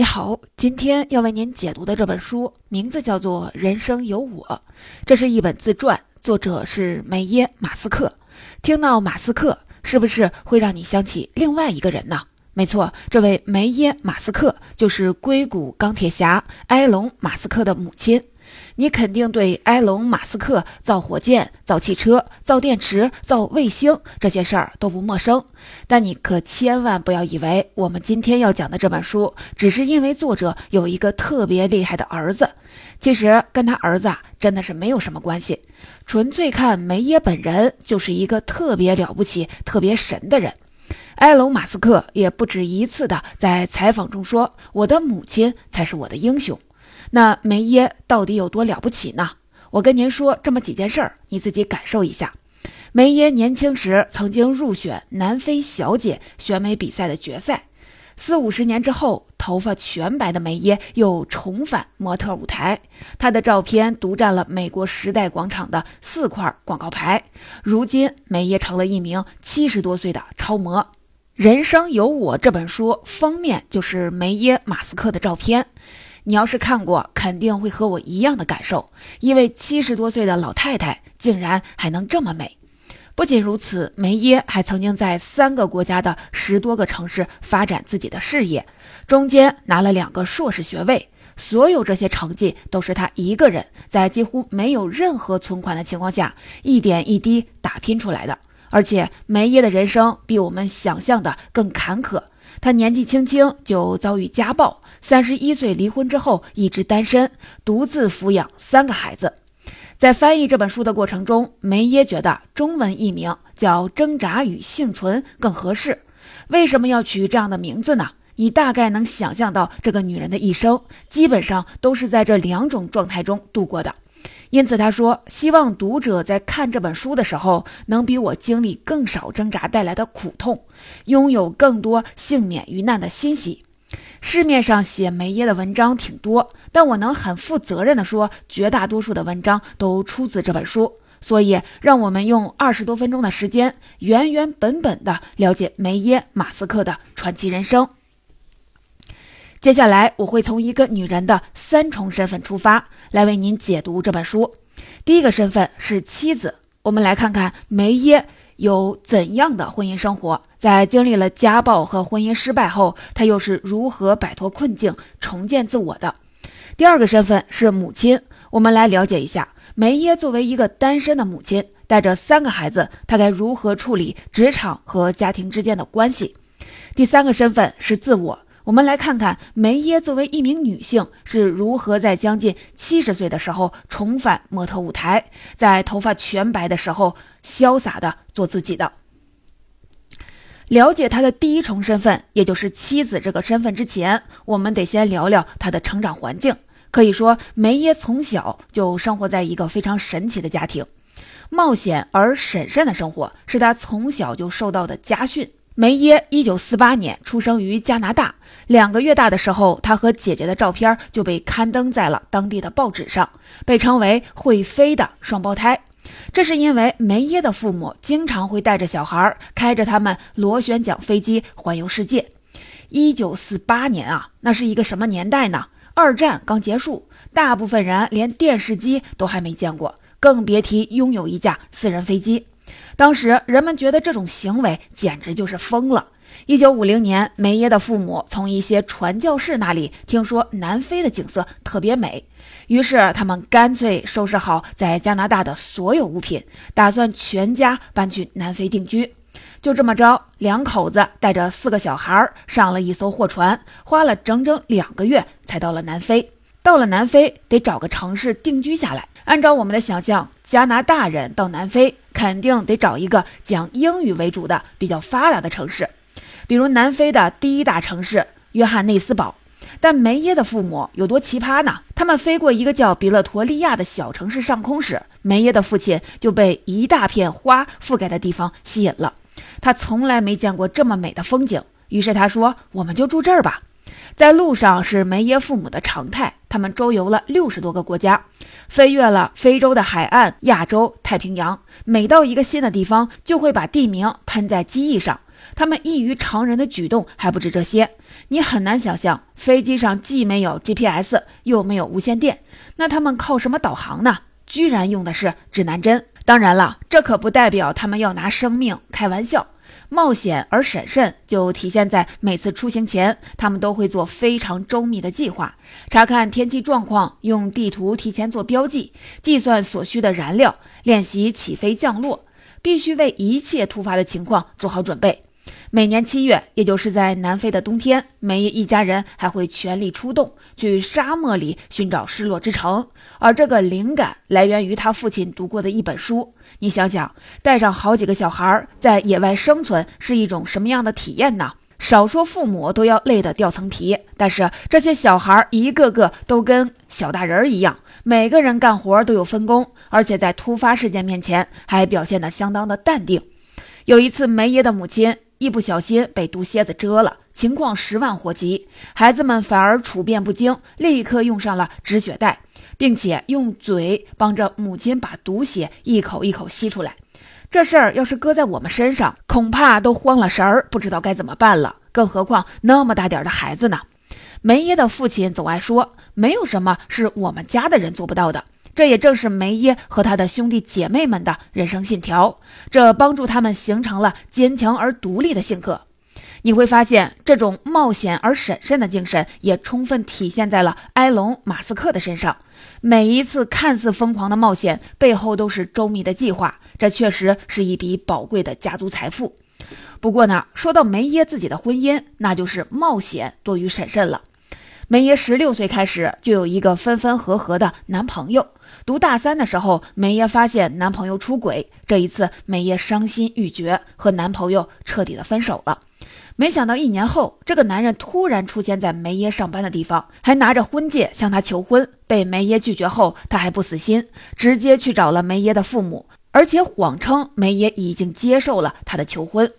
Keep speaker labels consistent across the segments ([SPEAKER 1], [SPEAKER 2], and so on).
[SPEAKER 1] 你好，今天要为您解读的这本书名字叫做《人生有我》，这是一本自传，作者是梅耶·马斯克。听到马斯克，是不是会让你想起另外一个人呢？没错，这位梅耶·马斯克就是硅谷钢铁侠埃隆·马斯克的母亲。你肯定对埃隆·马斯克造火箭、造汽车、造电池、造卫星这些事儿都不陌生，但你可千万不要以为我们今天要讲的这本书只是因为作者有一个特别厉害的儿子。其实跟他儿子啊真的是没有什么关系，纯粹看梅耶本人就是一个特别了不起、特别神的人。埃隆·马斯克也不止一次的在采访中说：“我的母亲才是我的英雄。”那梅耶到底有多了不起呢？我跟您说这么几件事儿，你自己感受一下。梅耶年轻时曾经入选南非小姐选美比赛的决赛，四五十年之后，头发全白的梅耶又重返模特舞台，她的照片独占了美国时代广场的四块广告牌。如今，梅耶成了一名七十多岁的超模。《人生有我》这本书封面就是梅耶马斯克的照片。你要是看过，肯定会和我一样的感受。一位七十多岁的老太太竟然还能这么美。不仅如此，梅耶还曾经在三个国家的十多个城市发展自己的事业，中间拿了两个硕士学位。所有这些成绩都是她一个人在几乎没有任何存款的情况下，一点一滴打拼出来的。而且，梅耶的人生比我们想象的更坎坷。她年纪轻轻就遭遇家暴。三十一岁离婚之后，一直单身，独自抚养三个孩子。在翻译这本书的过程中，梅耶觉得中文译名叫《挣扎与幸存》更合适。为什么要取这样的名字呢？你大概能想象到，这个女人的一生基本上都是在这两种状态中度过的。因此，他说希望读者在看这本书的时候，能比我经历更少挣扎带来的苦痛，拥有更多幸免于难的欣喜。市面上写梅耶的文章挺多，但我能很负责任地说，绝大多数的文章都出自这本书。所以，让我们用二十多分钟的时间，原原本本地了解梅耶·马斯克的传奇人生。接下来，我会从一个女人的三重身份出发，来为您解读这本书。第一个身份是妻子，我们来看看梅耶。有怎样的婚姻生活？在经历了家暴和婚姻失败后，她又是如何摆脱困境、重建自我的？第二个身份是母亲，我们来了解一下梅耶作为一个单身的母亲，带着三个孩子，她该如何处理职场和家庭之间的关系？第三个身份是自我。我们来看看梅耶作为一名女性是如何在将近七十岁的时候重返模特舞台，在头发全白的时候潇洒的做自己的。了解她的第一重身份，也就是妻子这个身份之前，我们得先聊聊她的成长环境。可以说，梅耶从小就生活在一个非常神奇的家庭，冒险而审慎的生活是她从小就受到的家训。梅耶一九四八年出生于加拿大。两个月大的时候，他和姐姐的照片就被刊登在了当地的报纸上，被称为会飞的双胞胎。这是因为梅耶的父母经常会带着小孩开着他们螺旋桨飞机环游世界。一九四八年啊，那是一个什么年代呢？二战刚结束，大部分人连电视机都还没见过，更别提拥有一架私人飞机。当时人们觉得这种行为简直就是疯了。一九五零年，梅耶的父母从一些传教士那里听说南非的景色特别美，于是他们干脆收拾好在加拿大的所有物品，打算全家搬去南非定居。就这么着，两口子带着四个小孩上了一艘货船，花了整整两个月才到了南非。到了南非，得找个城市定居下来。按照我们的想象，加拿大人到南非肯定得找一个讲英语为主的、比较发达的城市。比如南非的第一大城市约翰内斯堡，但梅耶的父母有多奇葩呢？他们飞过一个叫比勒陀利亚的小城市上空时，梅耶的父亲就被一大片花覆盖的地方吸引了。他从来没见过这么美的风景，于是他说：“我们就住这儿吧。”在路上是梅耶父母的常态，他们周游了六十多个国家，飞越了非洲的海岸、亚洲、太平洋。每到一个新的地方，就会把地名喷在机翼上。他们异于常人的举动还不止这些，你很难想象，飞机上既没有 GPS，又没有无线电，那他们靠什么导航呢？居然用的是指南针。当然了，这可不代表他们要拿生命开玩笑。冒险而审慎，就体现在每次出行前，他们都会做非常周密的计划，查看天气状况，用地图提前做标记，计算所需的燃料，练习起飞降落，必须为一切突发的情况做好准备。每年七月，也就是在南非的冬天，梅耶一家人还会全力出动，去沙漠里寻找失落之城。而这个灵感来源于他父亲读过的一本书。你想想，带上好几个小孩在野外生存是一种什么样的体验呢？少说父母都要累得掉层皮，但是这些小孩一个个都跟小大人一样，每个人干活都有分工，而且在突发事件面前还表现得相当的淡定。有一次，梅耶的母亲。一不小心被毒蝎子蛰了，情况十万火急，孩子们反而处变不惊，立刻用上了止血带，并且用嘴帮着母亲把毒血一口一口吸出来。这事儿要是搁在我们身上，恐怕都慌了神儿，不知道该怎么办了。更何况那么大点的孩子呢？梅耶的父亲总爱说，没有什么是我们家的人做不到的。这也正是梅耶和他的兄弟姐妹们的人生信条，这帮助他们形成了坚强而独立的性格。你会发现，这种冒险而审慎的精神也充分体现在了埃隆·马斯克的身上。每一次看似疯狂的冒险背后都是周密的计划，这确实是一笔宝贵的家族财富。不过呢，说到梅耶自己的婚姻，那就是冒险多于审慎了。梅耶十六岁开始就有一个分分合合的男朋友。读大三的时候，梅耶发现男朋友出轨，这一次梅耶伤心欲绝，和男朋友彻底的分手了。没想到一年后，这个男人突然出现在梅耶上班的地方，还拿着婚戒向她求婚。被梅耶拒绝后，他还不死心，直接去找了梅耶的父母，而且谎称梅耶已经接受了他的求婚。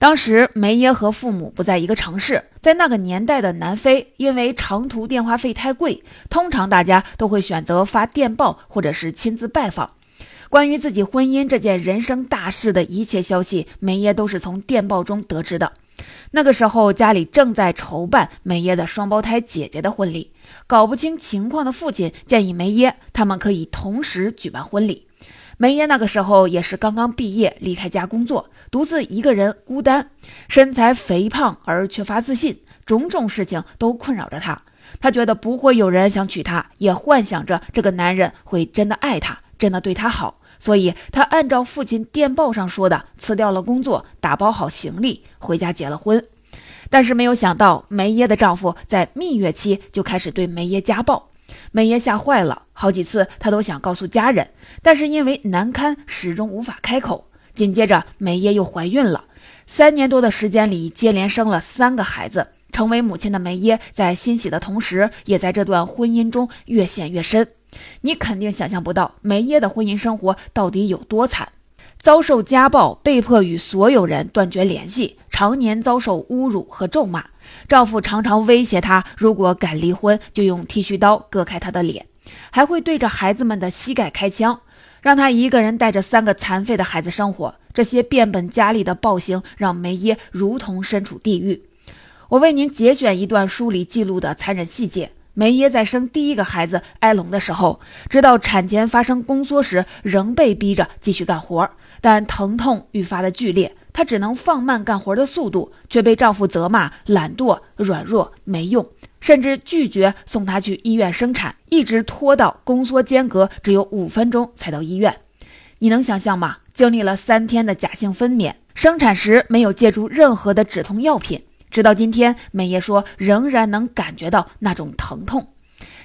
[SPEAKER 1] 当时梅耶和父母不在一个城市，在那个年代的南非，因为长途电话费太贵，通常大家都会选择发电报或者是亲自拜访。关于自己婚姻这件人生大事的一切消息，梅耶都是从电报中得知的。那个时候家里正在筹办梅耶的双胞胎姐姐的婚礼，搞不清情况的父亲建议梅耶他们可以同时举办婚礼。梅耶那个时候也是刚刚毕业，离开家工作，独自一个人，孤单，身材肥胖而缺乏自信，种种事情都困扰着她。她觉得不会有人想娶她，也幻想着这个男人会真的爱她，真的对她好。所以她按照父亲电报上说的，辞掉了工作，打包好行李，回家结了婚。但是没有想到，梅耶的丈夫在蜜月期就开始对梅耶家暴。梅耶吓坏了，好几次她都想告诉家人，但是因为难堪，始终无法开口。紧接着，梅耶又怀孕了，三年多的时间里，接连生了三个孩子。成为母亲的梅耶，在欣喜的同时，也在这段婚姻中越陷越深。你肯定想象不到，梅耶的婚姻生活到底有多惨：遭受家暴，被迫与所有人断绝联系，常年遭受侮辱和咒骂。丈夫常常威胁她，如果敢离婚，就用剃须刀割开她的脸，还会对着孩子们的膝盖开枪，让她一个人带着三个残废的孩子生活。这些变本加厉的暴行让梅耶如同身处地狱。我为您节选一段书里记录的残忍细节：梅耶在生第一个孩子埃隆的时候，直到产前发生宫缩时，仍被逼着继续干活，但疼痛愈发的剧烈。她只能放慢干活的速度，却被丈夫责骂懒惰、软弱、没用，甚至拒绝送她去医院生产，一直拖到宫缩间隔只有五分钟才到医院。你能想象吗？经历了三天的假性分娩，生产时没有借助任何的止痛药品，直到今天，美叶说仍然能感觉到那种疼痛。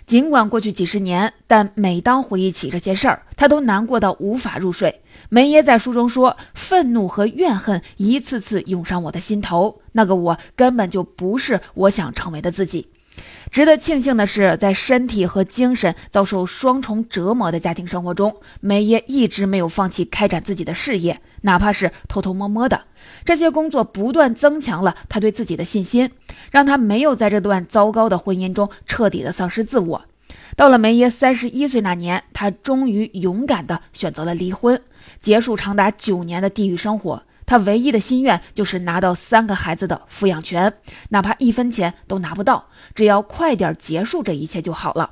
[SPEAKER 1] 尽管过去几十年，但每当回忆起这些事儿，他都难过到无法入睡。梅耶在书中说：“愤怒和怨恨一次次涌上我的心头，那个我根本就不是我想成为的自己。”值得庆幸的是，在身体和精神遭受双重折磨的家庭生活中，梅耶一直没有放弃开展自己的事业，哪怕是偷偷摸摸的。这些工作不断增强了他对自己的信心，让他没有在这段糟糕的婚姻中彻底的丧失自我。到了梅耶三十一岁那年，他终于勇敢地选择了离婚。结束长达九年的地狱生活，他唯一的心愿就是拿到三个孩子的抚养权，哪怕一分钱都拿不到，只要快点结束这一切就好了。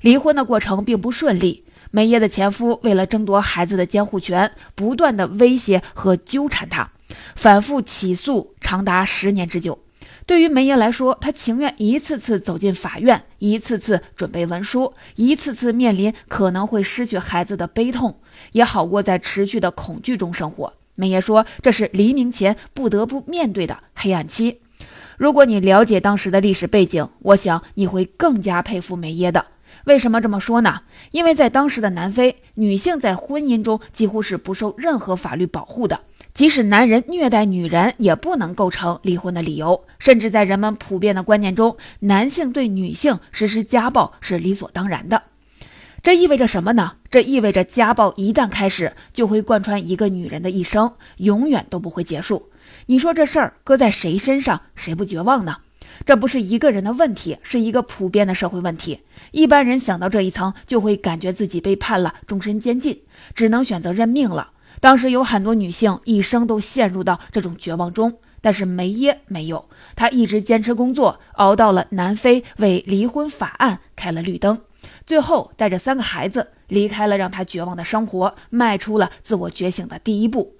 [SPEAKER 1] 离婚的过程并不顺利，梅耶的前夫为了争夺孩子的监护权，不断的威胁和纠缠她，反复起诉长达十年之久。对于梅耶来说，她情愿一次次走进法院，一次次准备文书，一次次面临可能会失去孩子的悲痛，也好过在持续的恐惧中生活。梅耶说：“这是黎明前不得不面对的黑暗期。”如果你了解当时的历史背景，我想你会更加佩服梅耶的。为什么这么说呢？因为在当时的南非，女性在婚姻中几乎是不受任何法律保护的。即使男人虐待女人，也不能构成离婚的理由。甚至在人们普遍的观念中，男性对女性实施家暴是理所当然的。这意味着什么呢？这意味着家暴一旦开始，就会贯穿一个女人的一生，永远都不会结束。你说这事儿搁在谁身上，谁不绝望呢？这不是一个人的问题，是一个普遍的社会问题。一般人想到这一层，就会感觉自己被判了终身监禁，只能选择认命了。当时有很多女性一生都陷入到这种绝望中，但是梅耶没有，她一直坚持工作，熬到了南非为离婚法案开了绿灯，最后带着三个孩子离开了让他绝望的生活，迈出了自我觉醒的第一步。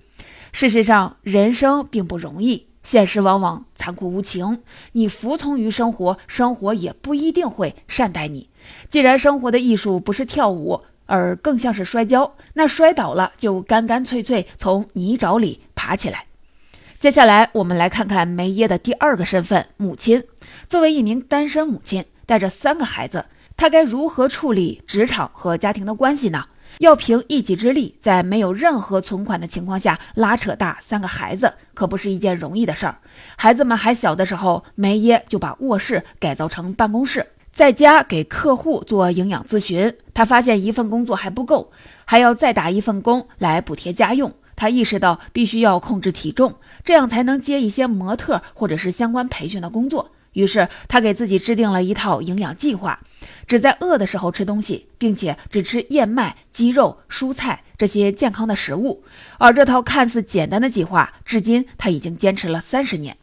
[SPEAKER 1] 事实上，人生并不容易，现实往往残酷无情，你服从于生活，生活也不一定会善待你。既然生活的艺术不是跳舞。而更像是摔跤，那摔倒了就干干脆脆从泥沼里爬起来。接下来，我们来看看梅耶的第二个身份——母亲。作为一名单身母亲，带着三个孩子，他该如何处理职场和家庭的关系呢？要凭一己之力，在没有任何存款的情况下拉扯大三个孩子，可不是一件容易的事儿。孩子们还小的时候，梅耶就把卧室改造成办公室。在家给客户做营养咨询，他发现一份工作还不够，还要再打一份工来补贴家用。他意识到必须要控制体重，这样才能接一些模特或者是相关培训的工作。于是他给自己制定了一套营养计划，只在饿的时候吃东西，并且只吃燕麦、鸡肉、蔬菜这些健康的食物。而这套看似简单的计划，至今他已经坚持了三十年。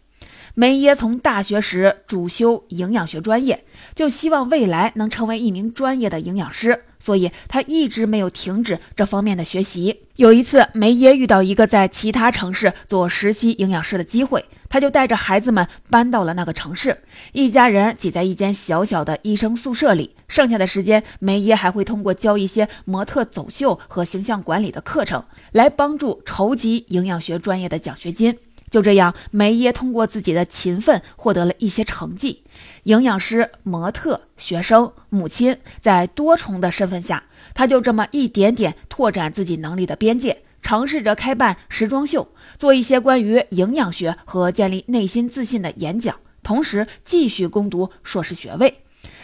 [SPEAKER 1] 梅耶从大学时主修营养学专业，就希望未来能成为一名专业的营养师，所以他一直没有停止这方面的学习。有一次，梅耶遇到一个在其他城市做实习营养师的机会，他就带着孩子们搬到了那个城市，一家人挤在一间小小的医生宿舍里。剩下的时间，梅耶还会通过教一些模特走秀和形象管理的课程，来帮助筹集营养学专业的奖学金。就这样，梅耶通过自己的勤奋获得了一些成绩。营养师、模特、学生、母亲，在多重的身份下，他就这么一点点拓展自己能力的边界，尝试着开办时装秀，做一些关于营养学和建立内心自信的演讲，同时继续攻读硕士学位。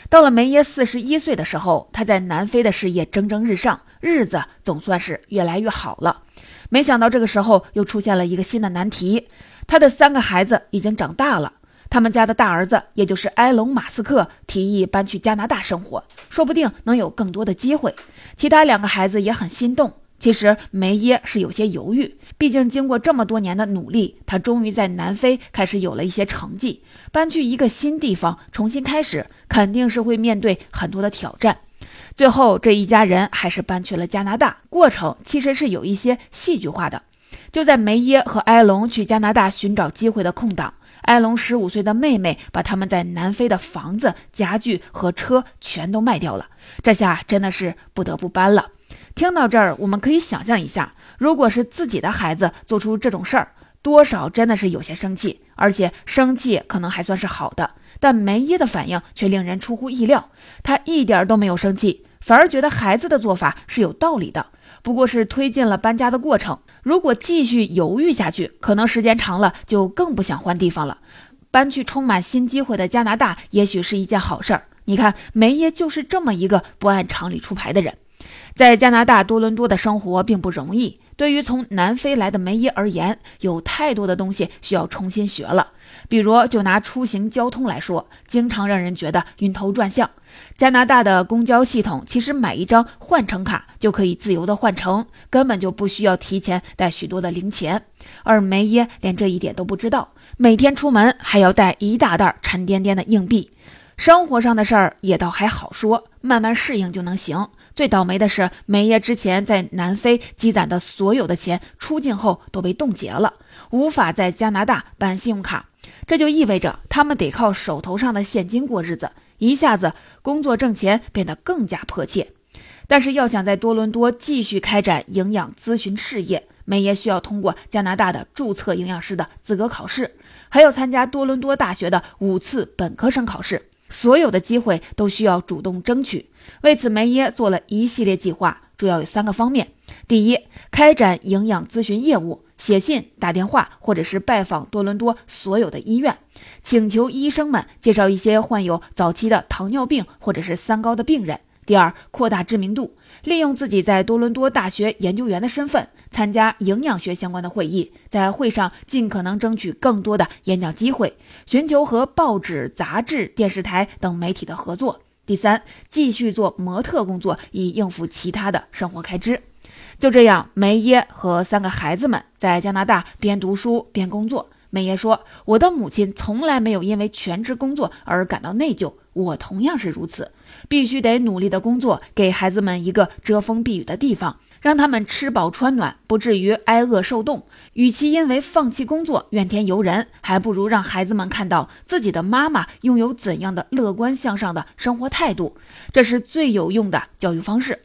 [SPEAKER 1] 到了梅耶四十一岁的时候，他在南非的事业蒸蒸日上，日子总算是越来越好了。没想到这个时候又出现了一个新的难题，他的三个孩子已经长大了。他们家的大儿子，也就是埃隆·马斯克，提议搬去加拿大生活，说不定能有更多的机会。其他两个孩子也很心动。其实梅耶是有些犹豫，毕竟经过这么多年的努力，他终于在南非开始有了一些成绩。搬去一个新地方重新开始，肯定是会面对很多的挑战。最后，这一家人还是搬去了加拿大。过程其实是有一些戏剧化的。就在梅耶和埃隆去加拿大寻找机会的空档，埃隆十五岁的妹妹把他们在南非的房子、家具和车全都卖掉了。这下真的是不得不搬了。听到这儿，我们可以想象一下，如果是自己的孩子做出这种事儿，多少真的是有些生气，而且生气可能还算是好的。但梅耶的反应却令人出乎意料，他一点都没有生气，反而觉得孩子的做法是有道理的，不过是推进了搬家的过程。如果继续犹豫下去，可能时间长了就更不想换地方了。搬去充满新机会的加拿大，也许是一件好事儿。你看，梅耶就是这么一个不按常理出牌的人。在加拿大多伦多的生活并不容易。对于从南非来的梅耶而言，有太多的东西需要重新学了。比如，就拿出行交通来说，经常让人觉得晕头转向。加拿大的公交系统其实买一张换乘卡就可以自由的换乘，根本就不需要提前带许多的零钱。而梅耶连这一点都不知道，每天出门还要带一大袋沉甸甸的硬币。生活上的事儿也倒还好说，慢慢适应就能行。最倒霉的是，梅耶之前在南非积攒的所有的钱，出境后都被冻结了，无法在加拿大办信用卡。这就意味着他们得靠手头上的现金过日子，一下子工作挣钱变得更加迫切。但是要想在多伦多继续开展营养咨询事业，梅耶需要通过加拿大的注册营养师的资格考试，还要参加多伦多大学的五次本科生考试。所有的机会都需要主动争取。为此，梅耶做了一系列计划，主要有三个方面：第一，开展营养咨询业务，写信、打电话或者是拜访多伦多所有的医院，请求医生们介绍一些患有早期的糖尿病或者是三高的病人。第二，扩大知名度，利用自己在多伦多大学研究员的身份，参加营养学相关的会议，在会上尽可能争取更多的演讲机会，寻求和报纸、杂志、电视台等媒体的合作。第三，继续做模特工作，以应付其他的生活开支。就这样，梅耶和三个孩子们在加拿大边读书边工作。梅耶说：“我的母亲从来没有因为全职工作而感到内疚，我同样是如此。必须得努力的工作，给孩子们一个遮风避雨的地方。”让他们吃饱穿暖，不至于挨饿受冻。与其因为放弃工作怨天尤人，还不如让孩子们看到自己的妈妈拥有怎样的乐观向上的生活态度。这是最有用的教育方式。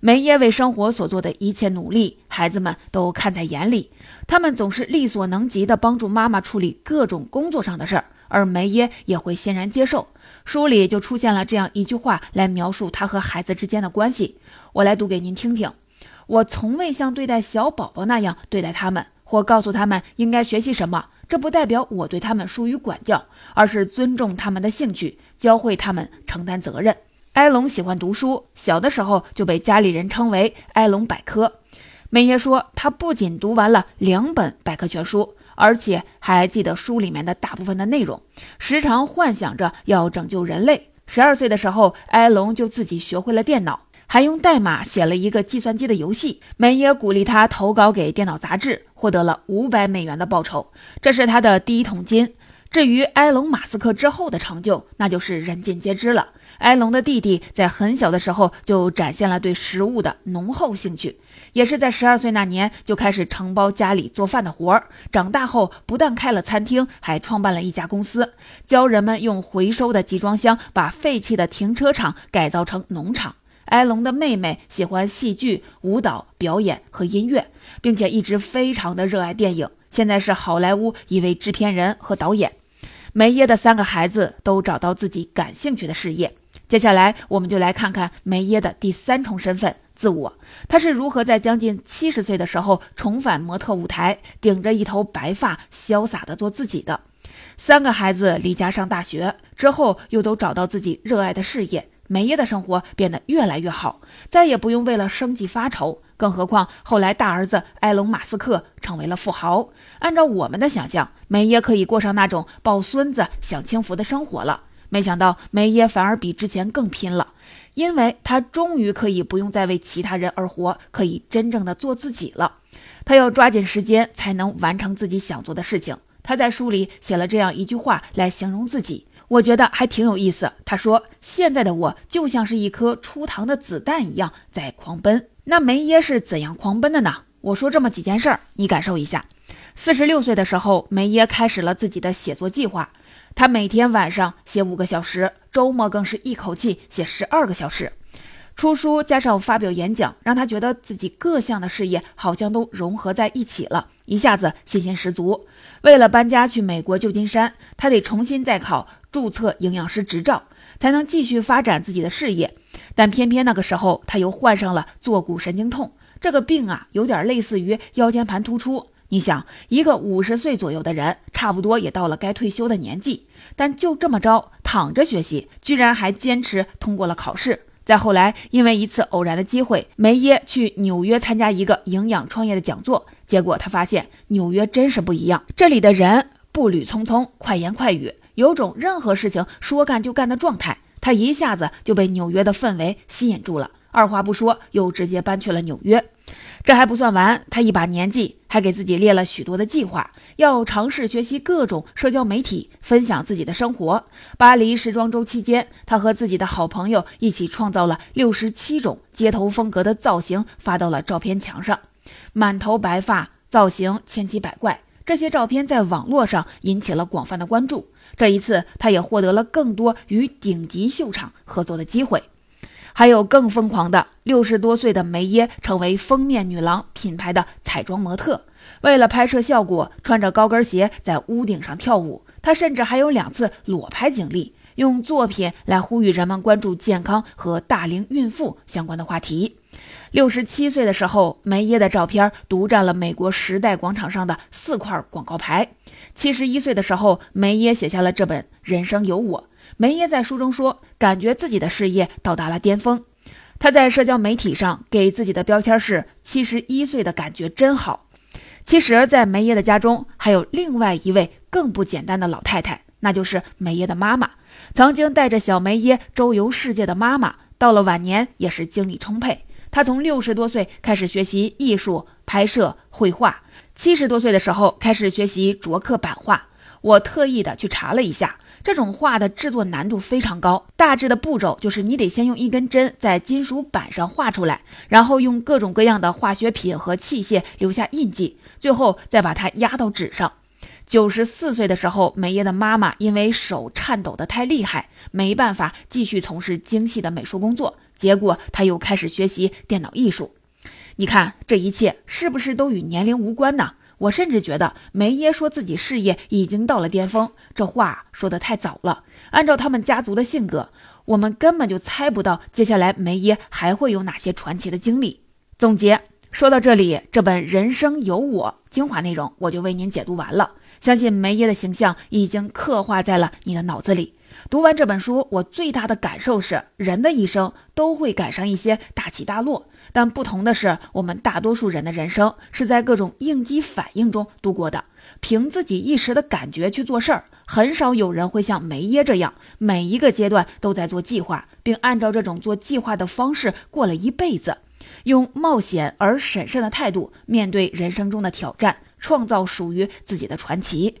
[SPEAKER 1] 梅耶为生活所做的一切努力，孩子们都看在眼里。他们总是力所能及地帮助妈妈处理各种工作上的事儿，而梅耶也会欣然接受。书里就出现了这样一句话来描述他和孩子之间的关系，我来读给您听听。我从未像对待小宝宝那样对待他们，或告诉他们应该学习什么。这不代表我对他们疏于管教，而是尊重他们的兴趣，教会他们承担责任。埃隆喜欢读书，小的时候就被家里人称为“埃隆百科”。梅耶说，他不仅读完了两本百科全书，而且还记得书里面的大部分的内容，时常幻想着要拯救人类。十二岁的时候，埃隆就自己学会了电脑。还用代码写了一个计算机的游戏。梅耶鼓励他投稿给电脑杂志，获得了五百美元的报酬，这是他的第一桶金。至于埃隆·马斯克之后的成就，那就是人尽皆知了。埃隆的弟弟在很小的时候就展现了对食物的浓厚兴趣，也是在十二岁那年就开始承包家里做饭的活儿。长大后，不但开了餐厅，还创办了一家公司，教人们用回收的集装箱把废弃的停车场改造成农场。埃隆的妹妹喜欢戏剧、舞蹈表演和音乐，并且一直非常的热爱电影。现在是好莱坞一位制片人和导演。梅耶的三个孩子都找到自己感兴趣的事业。接下来，我们就来看看梅耶的第三重身份——自我。他是如何在将近七十岁的时候重返模特舞台，顶着一头白发，潇洒地做自己的。三个孩子离家上大学之后，又都找到自己热爱的事业。梅耶的生活变得越来越好，再也不用为了生计发愁。更何况后来大儿子埃隆·马斯克成为了富豪，按照我们的想象，梅耶可以过上那种抱孙子、享清福的生活了。没想到梅耶反而比之前更拼了，因为他终于可以不用再为其他人而活，可以真正的做自己了。他要抓紧时间才能完成自己想做的事情。他在书里写了这样一句话来形容自己。我觉得还挺有意思。他说：“现在的我就像是一颗出膛的子弹一样在狂奔。”那梅耶是怎样狂奔的呢？我说这么几件事儿，你感受一下。四十六岁的时候，梅耶开始了自己的写作计划。他每天晚上写五个小时，周末更是一口气写十二个小时。出书加上发表演讲，让他觉得自己各项的事业好像都融合在一起了，一下子信心十足。为了搬家去美国旧金山，他得重新再考注册营养师执照，才能继续发展自己的事业。但偏偏那个时候他又患上了坐骨神经痛，这个病啊，有点类似于腰间盘突出。你想，一个五十岁左右的人，差不多也到了该退休的年纪，但就这么着躺着学习，居然还坚持通过了考试。再后来，因为一次偶然的机会，梅耶去纽约参加一个营养创业的讲座，结果他发现纽约真是不一样，这里的人步履匆匆，快言快语，有种任何事情说干就干的状态。他一下子就被纽约的氛围吸引住了，二话不说又直接搬去了纽约。这还不算完，他一把年纪还给自己列了许多的计划，要尝试学习各种社交媒体，分享自己的生活。巴黎时装周期间，他和自己的好朋友一起创造了六十七种街头风格的造型，发到了照片墙上。满头白发，造型千奇百怪，这些照片在网络上引起了广泛的关注。这一次，他也获得了更多与顶级秀场合作的机会。还有更疯狂的，六十多岁的梅耶成为封面女郎品牌的彩妆模特，为了拍摄效果，穿着高跟鞋在屋顶上跳舞。她甚至还有两次裸拍经历，用作品来呼吁人们关注健康和大龄孕妇相关的话题。六十七岁的时候，梅耶的照片独占了美国时代广场上的四块广告牌。七十一岁的时候，梅耶写下了这本《人生有我》。梅耶在书中说，感觉自己的事业到达了巅峰。他在社交媒体上给自己的标签是“七十一岁的感觉真好”。其实，在梅耶的家中还有另外一位更不简单的老太太，那就是梅耶的妈妈。曾经带着小梅耶周游世界的妈妈，到了晚年也是精力充沛。她从六十多岁开始学习艺术、拍摄、绘画，七十多岁的时候开始学习琢刻版画。我特意的去查了一下。这种画的制作难度非常高，大致的步骤就是你得先用一根针在金属板上画出来，然后用各种各样的化学品和器械留下印记，最后再把它压到纸上。九十四岁的时候，梅耶的妈妈因为手颤抖的太厉害，没办法继续从事精细的美术工作，结果他又开始学习电脑艺术。你看这一切是不是都与年龄无关呢？我甚至觉得梅耶说自己事业已经到了巅峰，这话说的太早了。按照他们家族的性格，我们根本就猜不到接下来梅耶还会有哪些传奇的经历。总结说到这里，这本《人生有我》精华内容我就为您解读完了。相信梅耶的形象已经刻画在了你的脑子里。读完这本书，我最大的感受是，人的一生都会赶上一些大起大落。但不同的是，我们大多数人的人生是在各种应激反应中度过的，凭自己一时的感觉去做事儿。很少有人会像梅耶这样，每一个阶段都在做计划，并按照这种做计划的方式过了一辈子，用冒险而审慎的态度面对人生中的挑战，创造属于自己的传奇。